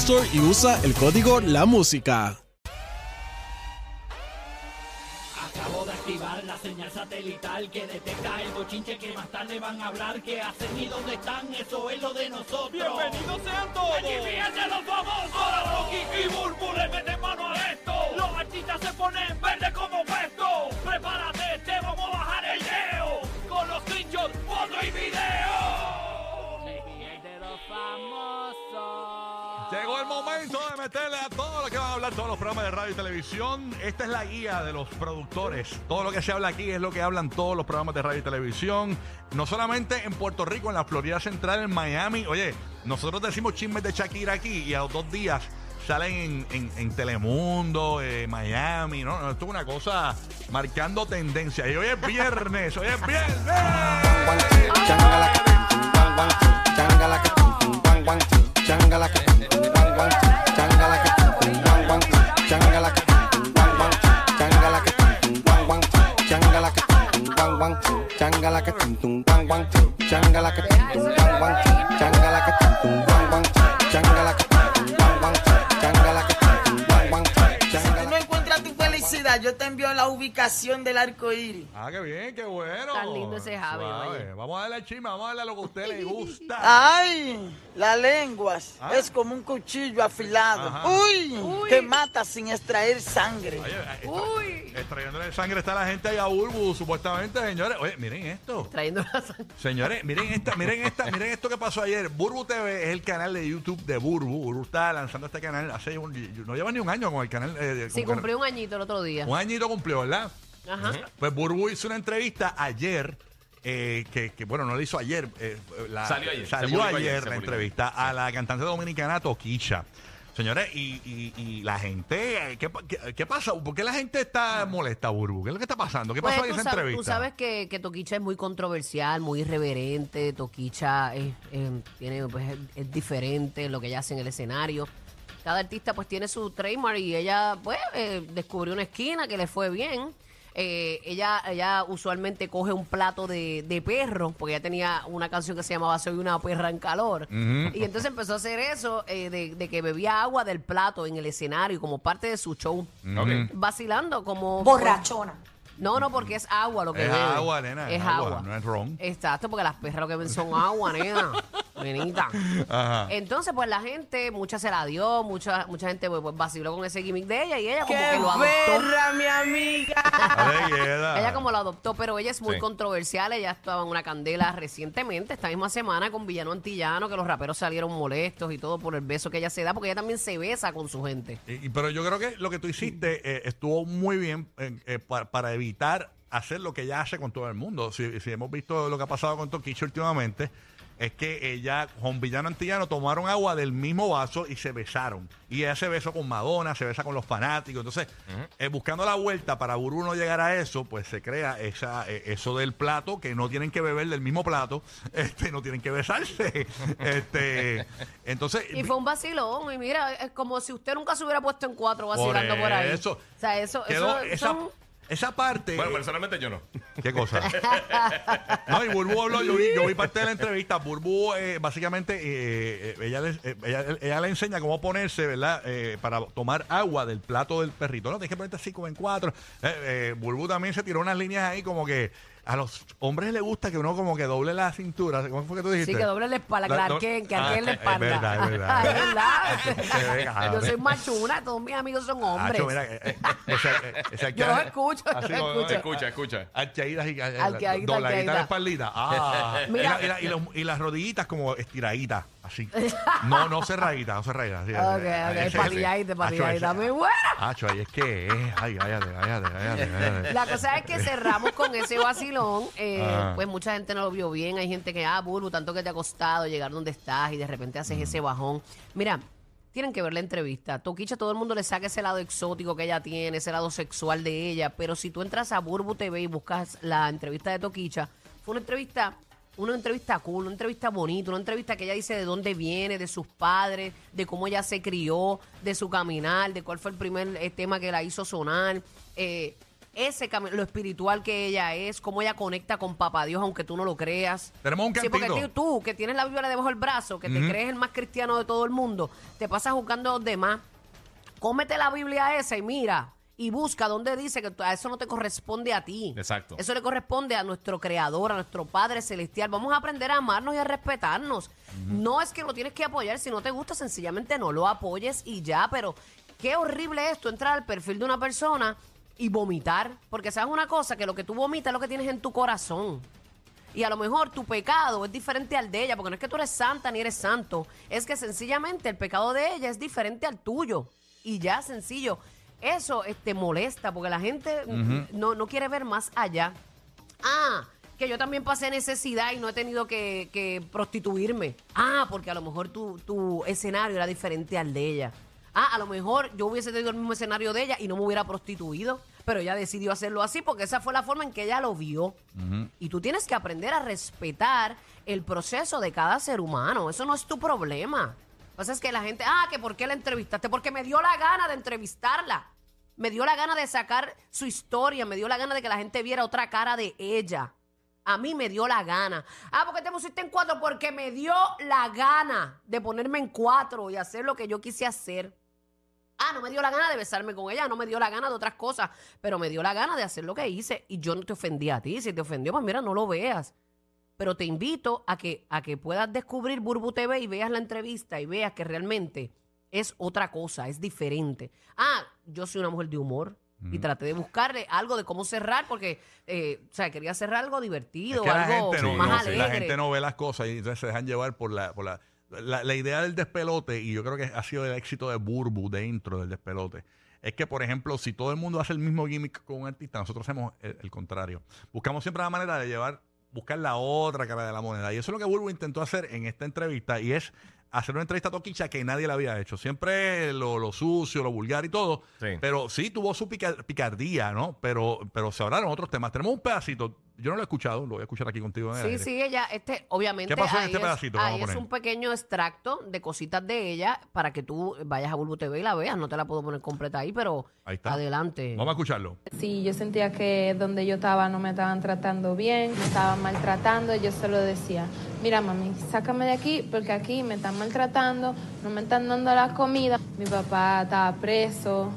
Store y usa el código La Música. Acabo de activar la señal satelital que detecta el bochinche que más tarde van a hablar. ¿Qué hacen y dónde están? Eso es lo de nosotros. ¡Bienvenidos sean todos! ¡Aquí vienen los famosos! Ahora Rocky y Burbu le meten mano a esto. Los artistas se ponen verde como puesto. Prepárate, te vamos a meterle a todo lo que van a hablar todos los programas de radio y televisión. Esta es la guía de los productores. Todo lo que se habla aquí es lo que hablan todos los programas de radio y televisión. No solamente en Puerto Rico, en la Florida Central, en Miami. Oye, nosotros decimos chismes de Shakira aquí y a los dos días salen en, en- en Telemundo, eh, Miami. ¿no? Esto es una cosa marcando tendencia. Y hoy es viernes, hoy es bang bang, changa like a ting tung bang bang, changa like a ting tung bang bang, changa like a ting tung bang bang, changa like a ting tung bang bang, changa like a yo te envío la ubicación del arco iris. Ah, qué bien, qué bueno. Tan lindo ese Javi, Suave. Vamos a darle al chisme, vamos a darle a lo que a usted le gusta. Ay, la lengua Ah. es como un cuchillo afilado. Ajá. Uy, que mata sin extraer sangre. Oye, eh, está- extrayéndole sangre está la gente ahí a Burbu, supuestamente, señores. Oye, miren esto. Trayendo la sangre. Señores, miren esta, miren esta, miren esto que pasó ayer. Burbu TV es el canal de YouTube de Burbu. Burbu está lanzando este canal hace un, no lleva ni un año con el canal. eh, Sí, cumplió un añito el otro día. Un añito cumplió, ¿verdad? Ajá. Pues Burbu hizo una entrevista ayer. eh, que, que, bueno, no la hizo ayer. eh, la- Salió ayer, se Salió publicó ayer, ayer, se la publicó. entrevista a la cantante dominicana Toquilla. Señores, y, y- y la gente, eh, ¿qué, pa- qué, qué pasa? ¿Por qué la gente está molesta, Burbu? ¿Qué es lo que está pasando? ¿Qué pasó Pues en tú, esa sabes, entrevista? tú sabes que, que Toquicha es muy controversial, muy irreverente. Toquicha es, es- tiene, pues, es, es diferente en lo que ella hace en el escenario. Cada artista pues tiene su trademark y ella pues eh, descubrió una esquina que le fue bien. Eh, ella, ella usualmente coge un plato de, de perro, porque ella tenía una canción que se llamaba Soy una perra en calor. Y entonces empezó a hacer eso eh, de, de que bebía agua del plato en el escenario como parte de su show. Vacilando como... Borrachona. No, no, porque es agua lo que Es bebe. agua, nena, Es es agua, agua. no es ron. Exacto, porque las perras lo que ven son agua, nena. Nenita. Ajá. Entonces, pues la gente, mucha se la dio, mucha mucha gente pues, pues, vaciló con ese gimmick de ella y ella como ¡Qué que lo adoptó. perra, mi amiga! Queda. Ella como lo adoptó, pero ella es muy Sí. controversial. Ella estaba en una candela recientemente, esta misma semana, con Villano Antillano, que los raperos salieron molestos y todo por el beso que ella se da, porque ella también se besa con su gente. Y- y- pero yo creo que lo que tú hiciste eh, estuvo muy bien eh, eh, pa- para evitar hacer lo que ella hace con todo el mundo. Si, si hemos visto lo que ha pasado con Toquicha últimamente, es que ella, con Villano Antillano, tomaron agua del mismo vaso y se besaron. Y ella se besó con Madonna, se besa con los fanáticos. Entonces, eh, buscando la vuelta para Burbu no llegar a eso, pues se crea esa, eh, eso del plato, que no tienen que beber del mismo plato, este, no tienen que besarse. este, entonces, Y fue un vacilón, y mira, es como si usted nunca se hubiera puesto en cuatro vacilando por, ahí. eso. O sea, eso, Quedó eso son- esa parte. Bueno, personalmente yo no. ¿Qué cosa? no, y Burbu habló, yo vi, yo vi parte de la entrevista. Burbu, eh, básicamente, eh, eh, ella, le, eh, ella, ella le enseña cómo ponerse, ¿verdad? Para tomar agua del plato del perrito. No, tienes que ponerte así como en cuatro. Burbu también se tiró unas líneas ahí como que a los hombres les gusta que uno como que doble la cintura. ¿Cómo fue que tú dijiste? Sí, que doble la espalda, do- Kent, que Ah, aquel la es espalda. verdad, es verdad. Es verdad. Yo cabrón. soy machuna, todos mis amigos son hombres. Acho, mira, eh, eh, ese- eh, ese Yo los escucho, yo los escucho. Escucha, escucha. Arqueaditas y la espaldita. Ah, Mira. y, la- y la- y los- y las rodillitas como estiraditas, así. No, no cerraditas, no cerraditas. sí, Ok, eh, ok, Acho, patilladita, ese- muy buena. Acho, ahí es que es. Ay, cállate, cállate, cállate, cállate. La cosa es que cerramos con ese vacilón. eh, Ah. Pues mucha gente no lo vio bien. Hay gente que, ah, Burbu, tanto que te ha costado llegar donde estás y de repente Mm. haces ese bajón. Mira, tienen que ver la entrevista. Toquicha, todo el mundo le saca ese lado exótico que ella tiene, ese lado sexual de ella. Pero si tú entras a Burbu TV y buscas la entrevista de Toquicha, fue una entrevista. Una entrevista cool, una entrevista bonita, una entrevista que ella dice de dónde viene, de sus padres, de cómo ella se crió, de su caminar, de cuál fue el primer eh, tema que la hizo sonar. Eh, ese cami- lo espiritual que ella es, cómo ella conecta con Papá Dios, aunque tú no lo creas. Tenemos un Sí, porque cantito. tú, que tienes la Biblia debajo del brazo, que te crees el más cristiano de todo el mundo, te pasas juzgando a los demás. Cómete la Biblia esa y mira y busca donde dice que a eso no te corresponde a ti. Exacto. Eso le corresponde a nuestro creador, a nuestro Padre Celestial. Vamos a aprender a amarnos y a respetarnos. No es que lo tienes que apoyar, si no te gusta, sencillamente no lo apoyes y ya, pero qué horrible es tú entrar al perfil de una persona y vomitar, porque sabes una cosa, que lo que tú vomitas es lo que tienes en tu corazón. Y a lo mejor tu pecado es diferente al de ella, porque no es que tú eres santa ni eres santo, es que sencillamente el pecado de ella es diferente al tuyo. Y ya, sencillo. Eso eh, te molesta, porque la gente mm, no, no quiere ver más allá. Ah, que yo también pasé necesidad y no he tenido que, que prostituirme. Ah, porque a lo mejor tu, tu escenario era diferente al de ella. Ah, a lo mejor yo hubiese tenido el mismo escenario de ella y no me hubiera prostituido, pero ella decidió hacerlo así porque esa fue la forma en que ella lo vio. Y tú tienes que aprender a respetar el proceso de cada ser humano. Eso no es tu problema. Pasa es que la gente, ah, que por qué la entrevistaste, porque me dio la gana de entrevistarla. Me dio la gana de sacar su historia, me dio la gana de que la gente viera otra cara de ella. A mí me dio la gana. Ah, ¿por qué te pusiste en cuatro? Porque me dio la gana de ponerme en cuatro y hacer lo que yo quise hacer. Ah, no me dio la gana de besarme con ella, no me dio la gana de otras cosas, pero me dio la gana de hacer lo que hice y yo no te ofendí a ti. Si te ofendió, pues mira, no lo veas. Pero te invito a que, a que puedas descubrir Burbu TV y veas la entrevista y veas que realmente es otra cosa, es diferente. Ah, yo soy una mujer de humor y traté de buscarle algo de cómo cerrar porque, eh, o sea, quería cerrar algo divertido, Es que la algo gente, no, más no, alegre. la gente no ve las cosas y entonces se dejan llevar por la, por la, la, la idea del despelote, y yo creo que ha sido el éxito de Burbu dentro del despelote. Es que, por ejemplo, si todo el mundo hace el mismo gimmick con un artista, nosotros hacemos el, el contrario. Buscamos siempre la manera de llevar, buscar la otra cara de la moneda. Y eso es lo que Burbu intentó hacer en esta entrevista, y es hacer una entrevista a Toquicha que nadie la había hecho. Siempre lo, lo sucio, lo vulgar y todo. Sí. Pero sí tuvo su pica- picardía, ¿no? Pero, pero se hablaron otros temas. Tenemos un pedacito, yo no lo he escuchado, lo voy a escuchar aquí contigo en el Sí, aire. sí, ella, este, obviamente. ¿Qué pasó en ahí este es- pedacito? Vamos Ahí a es poner. un pequeño extracto de cositas de ella para que tú vayas a Bulbu TV y la veas. No te la puedo poner completa ahí, pero Ahí está. adelante. Vamos a escucharlo. Si yo sentía que donde yo estaba no me estaban tratando bien, me estaban maltratando, yo se lo decía, mira mami, sácame de aquí porque aquí me están maltratando, no me están dando la comida. Mi papá estaba preso,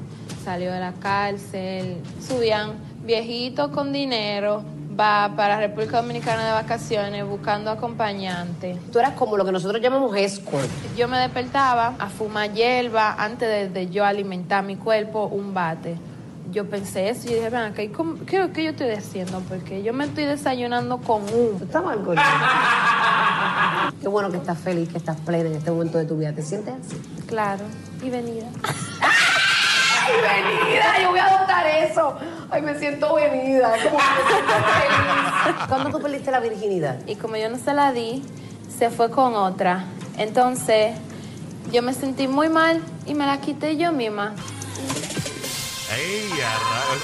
salió de la cárcel, subían viejitos con dinero, va para República Dominicana de vacaciones buscando acompañante. Tú eras como lo que nosotros llamamos escort. Yo me despertaba a fumar hierba antes de, de yo alimentar mi cuerpo, un bate. Yo pensé eso y dije, ven acá, ¿y cómo- ¿qué, qué yo estoy haciendo? Porque yo me estoy desayunando con un... Está mal, gordita. Qué bueno que estás feliz, que estás plena en este momento de tu vida. ¿Te sientes así? Claro, y venida. ¡Ay, venida! Yo voy a adoptar eso. Ay, me siento venida. Como que me siento feliz. ¿Cuándo tú perdiste la virginidad? Y como yo no se la di, se fue con otra. Entonces, yo me sentí muy mal y me la quité yo misma. ¡Ey!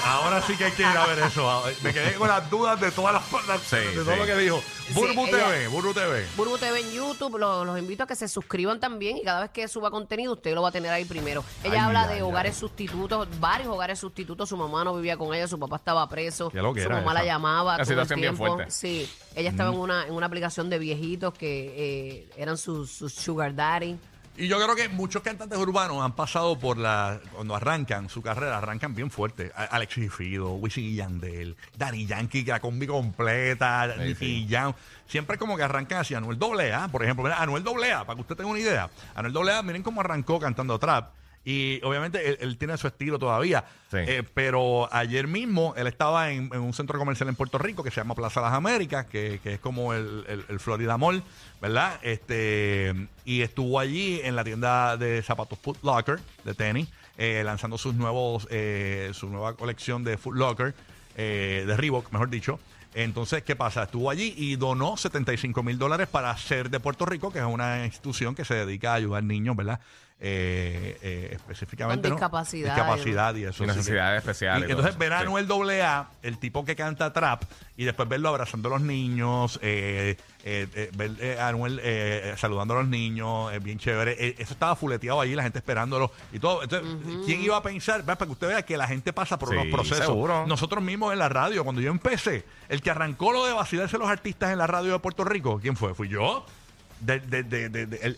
Ahora sí que hay que ir a ver eso. Me quedé con las dudas de todas las, las- Sí, de todo sí. lo que dijo. Burbu ella- TV, Burbu TV. Burbu TV en YouTube, lo- los invito a que se suscriban también y cada vez que suba contenido usted lo va a tener ahí primero. Ella Ay, habla ay, de ay. hogares sustitutos, varios hogares sustitutos, su mamá no vivía con ella, su papá estaba preso, Qué lo que su era mamá la llamaba el situación bien tiempo. fuerte. Sí, ella estaba en, una, en una aplicación de viejitos que eh, eran sus, sus sugar daddy. Y yo creo que muchos cantantes urbanos han pasado por la. Cuando arrancan su carrera, arrancan bien fuerte. A- Alexis Fido, Wisin y Yandel, Daddy Yankee, que la combi completa, Nicky. Jam. Siempre como que arrancan así. Anuel AA, por ejemplo. Mira, Anuel AA, para que usted tenga una idea. Anuel AA, miren cómo arrancó cantando trap. Y obviamente él, él tiene su estilo todavía. Sí. Eh, pero ayer mismo él estaba en, en un centro comercial en Puerto Rico que se llama Plaza Las Américas, que, que es como el, el- el Florida Mall, ¿verdad? Este Y estuvo allí en la tienda de zapatos Foot Locker, de tenis, eh, lanzando sus nuevos, eh, su nueva colección de Foot Locker, eh, de Reebok, mejor dicho. Entonces, ¿qué pasa? Estuvo allí y donó 75 mil dólares para Ser de Puerto Rico, que es una institución que se dedica a ayudar niños, ¿verdad? Eh, eh, específicamente. Con ¿no? discapacidad, Discapacidad y eso. Y necesidades especiales y entonces ver a Sí. Anuel AA, el tipo que canta trap, y después verlo abrazando a los niños, eh, eh, eh, ver eh, a Anuel saludando a los niños, es bien chévere. Eh, eso estaba fuleteado allí, la gente esperándolo y todo. Entonces, ¿quién iba a pensar? Para que usted vea que la gente pasa por Sí, unos procesos. seguro. Nosotros mismos en la radio, cuando yo empecé, el que arrancó lo de vacilarse a los artistas en la radio de Puerto Rico, ¿quién fue? Fui yo. De- de- de- de- de- el-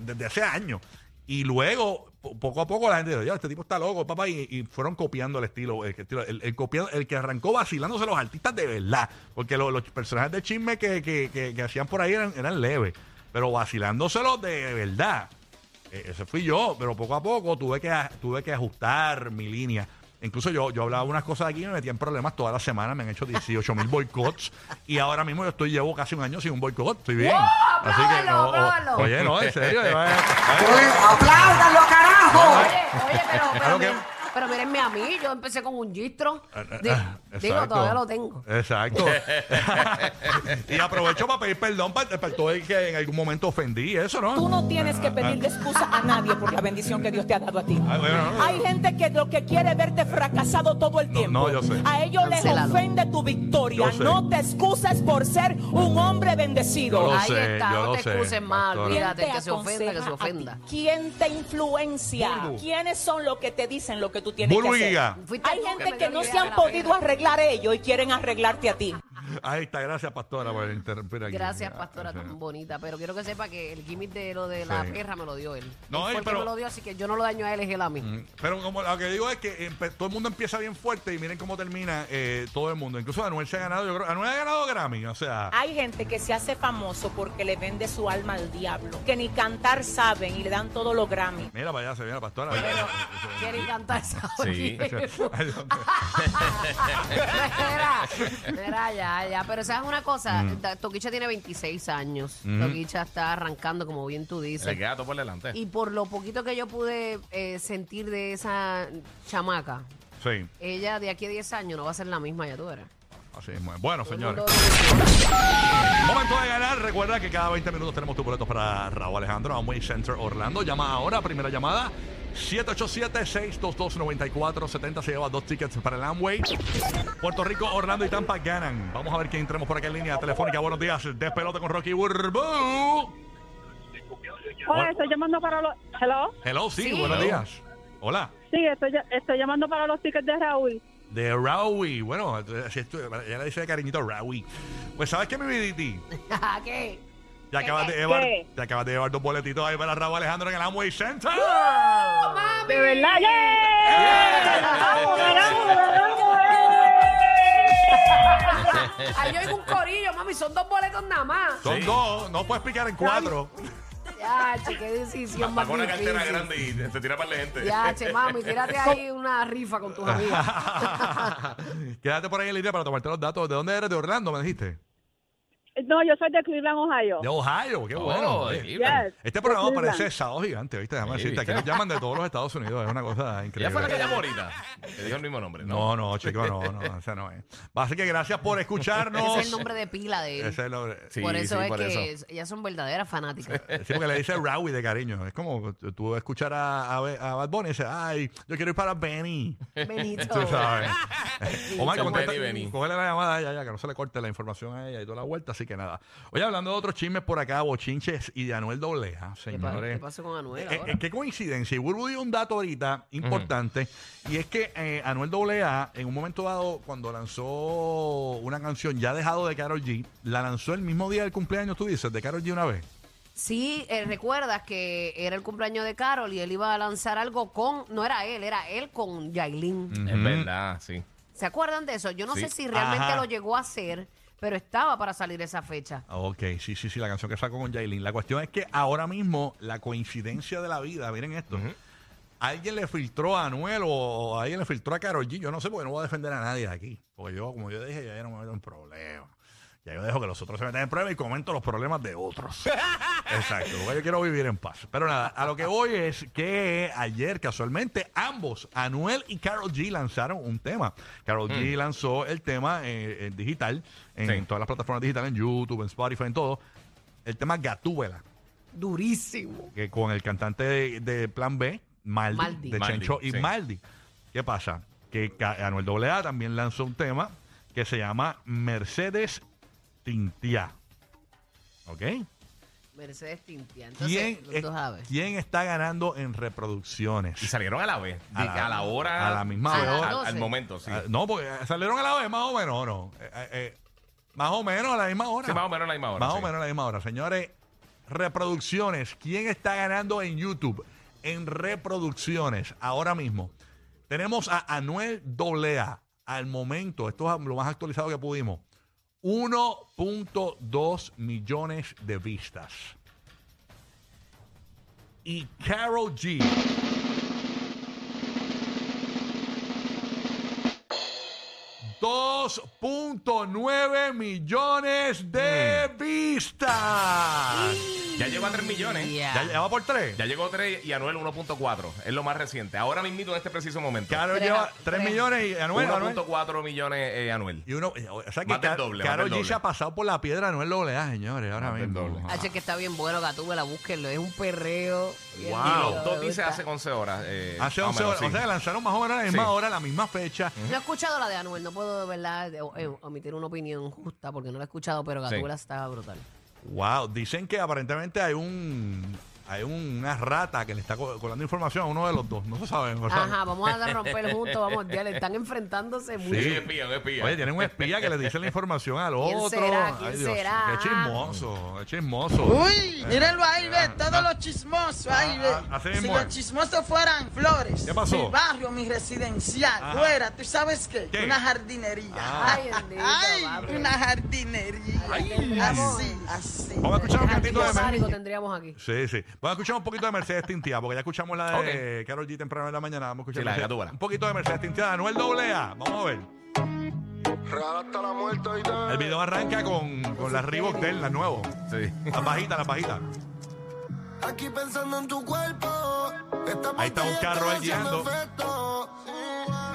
desde hace años. Y luego, po- poco a poco, la gente dijo, ya, este tipo está loco, papá, y, y fueron copiando el estilo. El, el, el copiado- el que arrancó vacilándose los artistas de verdad. Porque lo- los personajes de chisme que, que- que- que hacían por ahí eran, eran leves. Pero vacilándoselos de verdad. Eh, ese fui yo, pero poco a poco tuve que, tuve que ajustar mi línea. Incluso yo, yo hablaba unas cosas aquí y me metía en problemas toda la semana. Me han hecho 18 mil boicots. Y ahora mismo yo estoy, llevo casi un año sin un boicot. Estoy bien. Así que, no, oye, no, en serio. ¡Apláudalo, carajo! Oye, oye, pero, pero, Claro que- miren- pero mírenme a mí, yo empecé con un gistro. Di- Ah, digo, exacto. todavía lo tengo. Exacto. y aprovecho para pedir perdón para, para todo el que en algún momento ofendí eso, ¿no? Tú no tienes que pedirle excusa a nadie por la bendición que Dios te ha dado a ti. Ay, bueno, no, no. Hay gente que lo que quiere es verte fracasado todo el No, tiempo. no, yo sé. A ellos les Cancélalo. ofende tu victoria. Yo sé. No te excuses por ser un hombre bendecido. Yo lo Ahí sé, está, yo no lo te sé, excuses más, pastora. olvídate, ¿Quién el te que se ofenda, que se aconseja a ti? ofenda. ¿Quién te influencia? ¿Quiénes son los que te dicen lo que tú tienes que hacer? Hay gente que no se han podido arreglar ellos y quieren arreglarte a ti. Ahí está, gracias, pastora, por interrumpir aquí. Gracias, pastora, tan bonita. Pero quiero que sepa que el gimmick de lo de la Sí. perra me lo dio él. No, Él pero- me lo dio, así que yo no lo daño a él, es él a mí. Mm, Pero como lo que digo es que empe- todo el mundo empieza bien fuerte y miren cómo termina eh, todo el mundo. Incluso Anuel se ha ganado, yo creo, Anuel ha ganado Grammy, o sea. Hay gente que se hace famoso porque le vende su alma al diablo, que ni cantar saben y le dan todos los Grammy. Mira, para allá se viene la pastora. Quieren cantar esa Sí. Mira, mira, ya, ya. Pero sabes una cosa, Mm. Toquicha tiene 26 años. Toquicha está arrancando, como bien tú dices. queda todo por delante. Y por lo poquito que yo pude eh, sentir de esa chamaca, Sí, ella de aquí a 10 años no va a ser la misma, ya tú verás. así es. Bueno, Todo el señores. mundo- Momento de ganar. Recuerda que cada 20 minutos tenemos tus boletos para Raúl Alejandro, Amway Center Orlando. Llama ahora, primera llamada. 787-622-9470 se lleva dos tickets para el Amway. Puerto Rico, Orlando y Tampa ganan. Vamos a ver quién entremos por acá en línea telefónica. Buenos días, despelote con Rocky Burbu. Hola, estoy llamando para los... Hello. Hello, sí, Sí. buenos Hello. días. Hola. Sí, estoy, estoy llamando para los tickets de Raúl. De Raui. Bueno, así esto- ella le dice de cariñito Raui. Pues, ¿sabes qué, mi viditi? ¿Qué? Te acabas de llevar, te acabas de llevar dos boletitos ahí para Raúl Alejandro en el Amway Center. De verdad, ¡yeah! ¡Vamos, ganamos, ganamos, eh! Ay, yo oigo un corillo, mami, son dos boletos nada más. Son Sí. dos, no puedes picar en cuatro. Ya, che, qué decisión más una cartera grande y se tira para la gente. Ya, che, mami, tírate ahí una rifa con tus amigas. Quédate por ahí en línea para tomarte los datos. ¿De dónde eres? ¿De Orlando, me dijiste? No, yo soy de Cleveland, Ohio. De Ohio, qué Oh, bueno. Yes, Este programa parece sábado gigante, ¿viste? Déjame Sí, decirte. Aquí ¿viste? nos llaman de todos los Estados Unidos. Es una cosa Ella increíble. fue la que llamó ahorita. Que dijo el mismo nombre, ¿no? No, no, chico, no, no, ese no es. Así que gracias por escucharnos. Ese es el nombre de pila de él. Ese es el- Sí, por eso sí, es por que eso. ellas son verdaderas fanáticas. Sí, porque le dice Rawi de cariño. Es como tú escuchar a, a, a Bad Bunny y dices, ay, yo quiero ir para Benny. Benito. Tú sabes. Omar, contesta, cógele la llamada a ella ya, que no se le corte la información a ella y toda la vuelta, así que nada. Oye, hablando de otros chismes por acá, bochinches y de Anuel Dobleja, ¿Qué, pa- señores. qué pasó con Anuel Eh, ahora? eh, qué coincidencia. Y Burbu dio un dato ahorita importante. Y es que eh, Anuel AA, en un momento dado, cuando lanzó una canción ya dejado de Carol G, la lanzó el mismo día del cumpleaños, tú dices, de Carol G una vez. Sí, eh, recuerdas que era el cumpleaños de Carol y él iba a lanzar algo con, no era él, era él con Yailin. Es verdad, sí. ¿Se acuerdan de eso? Yo no Sí. sé si realmente Ajá. lo llegó a hacer, pero estaba para salir esa fecha. Ok, sí, sí, sí, la canción que sacó con Jailin. La cuestión es que ahora mismo la coincidencia de la vida, miren esto. Alguien le filtró a Anuel o alguien le filtró a Karol G. Yo no sé porque no voy a defender a nadie de aquí. Porque yo, como yo dije, ya no me meto en problemas. Ya yo dejo que los otros se metan en problemas y comento los problemas de otros. Exacto, porque yo quiero vivir en paz. Pero nada, a lo que voy es que ayer casualmente ambos, Anuel y Carol G, lanzaron un tema. Carol G lanzó el tema eh, en digital, en, Sí. todas las plataformas digitales, en YouTube, en Spotify, en todo. El tema Gatúbela, Durísimo. que con el cantante de, de Plan B, Maldi, Maldi. de Maldi, Chencho y sí. Maldi. ¿Qué pasa? Que Ca- Anuel AA también lanzó un tema que se llama Mercedes Tintia. ¿Ok? Mercedes Tintia. Entonces, ¿Quién, los es- dos aves. ¿Quién está ganando en reproducciones? Y salieron a la vez. A A la- la, a la hora. a la misma A hora. Al, 12. al momento, sí. Ah, no, porque salieron a la vez, más o menos, ¿o no? Eh, eh, eh, más o menos a la misma hora. Sí, más o menos a la misma hora. Más o menos a la misma hora. Señores, reproducciones. ¿Quién está ganando en YouTube? En reproducciones, ahora mismo. Tenemos a Anuel AA. Al momento, esto es lo más actualizado que pudimos. 1.2 millones de vistas. Y Carol G. 2.9 millones de vistas. Ya llegó a 3 millones. Ya. ¿Ya, ya va por 3? Ya llegó 3 y Anuel 1.4. Es lo más reciente. Ahora mismito en este preciso momento. Carol Tres- lleva 3 tres. millones y Anuel. Anuel- 1.4 millones eh, Anuel. Y uno, o sea que Más del doble, más Karol del G doble. se ha pasado por la piedra Anuel AA, señores, ahora del mismo. doble. H, que está bien bueno, Gatúbela, búsquenlo. Es un perreo. bien Wow. Y los dos me dice gusta. hace 11 horas. eh, Hace más o 11 menos, horas. O sea, lanzaron más o menos a la misma Sí. hora, la misma fecha. No he escuchado la de Anuel, no puedo de verdad de- eh, omitir una opinión justa porque no la he escuchado, pero Sí. Gatúbela está brutal. Wow, dicen que aparentemente hay un hay una rata que le está co- colando información a uno de los dos. No se sabe. no se sabe. Ajá, vamos a romper juntos, vamos, ya le están enfrentándose mucho. Sí, espía, un espía. Oye, tienen un espía que le dice la información al ¿Quién otro. será? ¿Quién Ay, Dios, será? Qué chismoso, qué chismoso. Uy, mírenlo ahí, Ah, todos los chismosos ahí, ve. ah, así Si mismo los es. chismosos fueran flores, ¿Qué pasó? mi barrio, mi residencial, Ajá. fuera, ¿tú sabes qué? ¿Qué? Una jardinería. Ah. Ay, bendito, Ay, una jardinería. Así, así. Vamos a escuchar un cantito de Jardín Mer- botánico tendríamos aquí. Sí, sí. Vamos a escuchar un poquito de Mercedes Tintia, porque ya escuchamos la de Carol G temprano en la mañana. Vamos a escuchar Sí, la de Mercedes- Gatúbela. un poquito de Mercedes Tintia Anuel AA. Vamos a ver. El video arranca con, con las Reebok de él, las nuevas. Sí. Las bajitas, las bajitas. Aquí pensando en tu cuerpo. Esta Ahí está un carro guiando.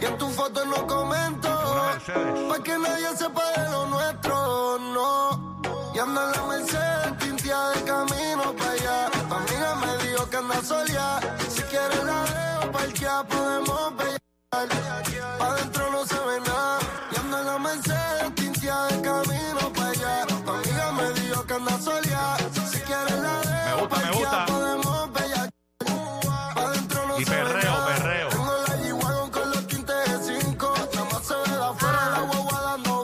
Y en tu foto no comento. Pa' que nadie sepa de lo nuestro, no. Y anda en la Mercedes, tintia de camino para allá. Tu amiga me dijo que anda soleada. Si quieres la dejo parqueada, podemos pelear. Pa' adentro no se ve nada. Y anda en la Mercedes,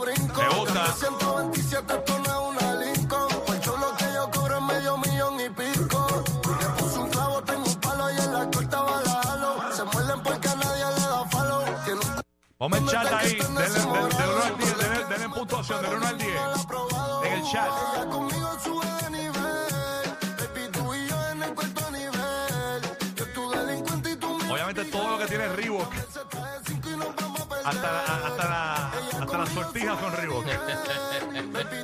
brinco. Me gusta. De 127 esto no es una Lincoln. Por chulo que yo cobro es medio millón y pico. Le puse un clavo, tengo un palo y en la corta va la halo. Se muerden porque a nadie le da falo. Tiene un Ponme el chat ahí. Denle, denle, denle uno al 10. Denle, puntuación. Denle uno al 10. En el chat. Todo lo que tiene Reebok. Cinco. Hasta, la- hasta, la, hasta las sortijas son Reebok. Baby,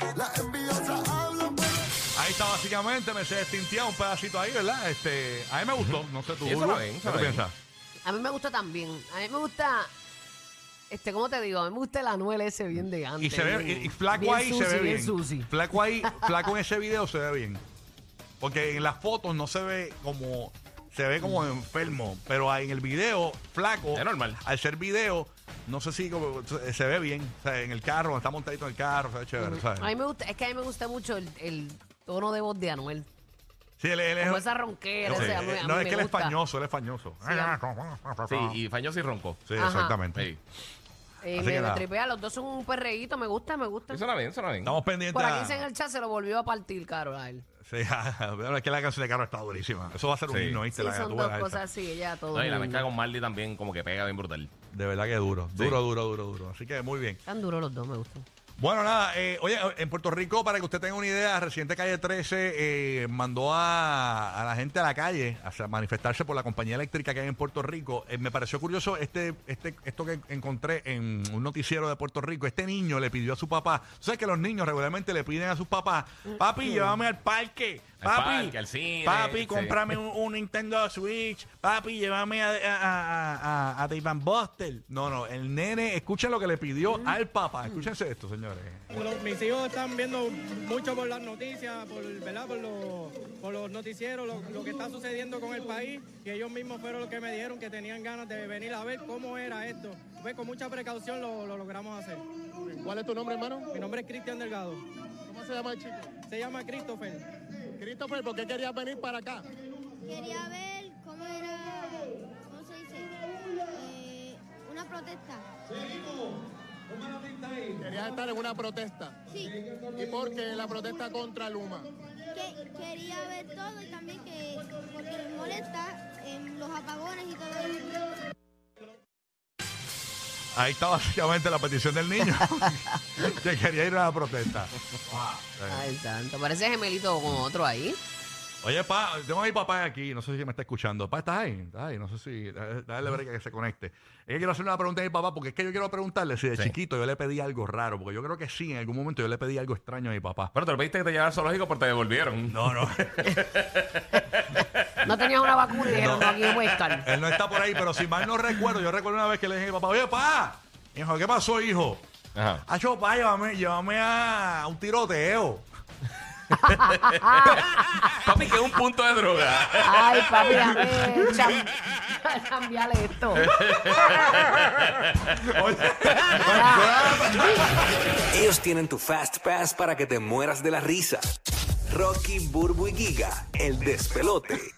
Básicamente me se destintió un pedacito ahí, ¿verdad? Este, a mí me gustó, no sé tú. Sí, eso Burbu, lo ven, ¿qué eso tú lo ven. piensas? A mí me gusta también. A mí me gusta. Este, ¿cómo te digo? A mí me gusta el Anuel ese bien de antes. Y se ve, y, y flaco bien ahí se ve bien sushi. Flaco ahí, flaco en ese video se ve bien. Porque en las fotos no se ve como, se ve como enfermo, pero ahí en el video, flaco. Es normal. Al ser video, no sé si como- se se ve bien. O sea, en el carro, está montadito en el carro, se ve chévere, ¿sabes? A mí me gusta, es que a mí me gusta mucho el, el tono de voz de Anuel. Sí, él, él es- esa ronquera, Sí, ese, a mí- a no, mí es me que él es gusta. fañoso, él es fañoso. Sí, y Fañoso y Ronco. Sí, Ajá. exactamente. Sí. Eh, Así me, que me nada. tripea, los dos son un perreíto, me gusta, me gusta. Suena bien, suena bien. Estamos pendientes. Por a- aquí en el chat se lo volvió a partir, caro, a él. Sí, pero es que la canción de Carlos está durísima. Eso va a ser un Sí. himno, ¿viste? Sí, la son dos esa. cosas así, ella todo. No, y la mundo. mezcla con Marley también como que pega bien brutal. De verdad que duro. Sí. Duro, duro, duro, duro. Así que muy bien. Están duros los dos, me gustan. Bueno, nada, eh, oye, en Puerto Rico, para que usted tenga una idea, Residente Calle 13 eh, mandó a, a la gente a la calle a manifestarse por la compañía eléctrica que hay en Puerto Rico. Eh, me pareció curioso este, este, esto que encontré en un noticiero de Puerto Rico. Este niño le pidió a su papá, tú sabes que los niños regularmente le piden a sus papás, papi, llévame al parque, Al papi, parque, al cine, papi, sí. cómprame un, un Nintendo Switch, papi, llévame a, a, a, a, Dave Buster. No, no, el nene, escuchen lo que le pidió al papá. Escúchense esto, señores. Los- mis hijos están viendo mucho por las noticias, por, ¿verdad? por, los, por los noticieros, lo, lo que está sucediendo con el país, y ellos mismos fueron los que me dijeron que tenían ganas de venir a ver cómo era esto. Pues con mucha precaución lo, lo logramos hacer. ¿Cuál es tu nombre, hermano? Mi nombre es Cristian Delgado. ¿Cómo se llama el chico? Se llama Christopher. Christopher, ¿por qué querías venir para acá? Quería ver cómo era, ¿cómo se dice? Eh, una protesta. Querías estar en una protesta. Sí, ¿Y por qué la protesta contra Luma? que quería ver todo y también que, porque me molesta en los apagones y todo eso. Ahí está básicamente la petición del niño que quería ir a la protesta. Ay, santo. Parece gemelito con otro ahí. Oye, pa, tengo a mi papá aquí, no sé si me está escuchando. Pa, ¿estás ahí? ¿Estás ahí? No sé si. Dale, break que se conecte. Es que quiero hacer una pregunta a mi papá, porque es que yo quiero preguntarle si de Sí. chiquito yo le pedí algo raro, porque yo creo que sí, en algún momento yo le pedí algo extraño a mi papá. Pero te lo pediste que te llevara al zoológico porque te devolvieron. No, no. No tenías una vacuna y dijeron, no, aquí puedes estar. Él no está por ahí, pero si mal no recuerdo, yo recuerdo una vez que le dije a mi papá, oye, pa, hijo, ¿qué pasó, hijo? Ajá. Acho, pa, llévame, llévame a un tiroteo. Papi, que es un punto de droga. Ay, papi, cham- cambiarle esto. Ellos tienen tu Fast Pass para que te mueras de la risa. Rocky, Burbu y Giga, el despelote.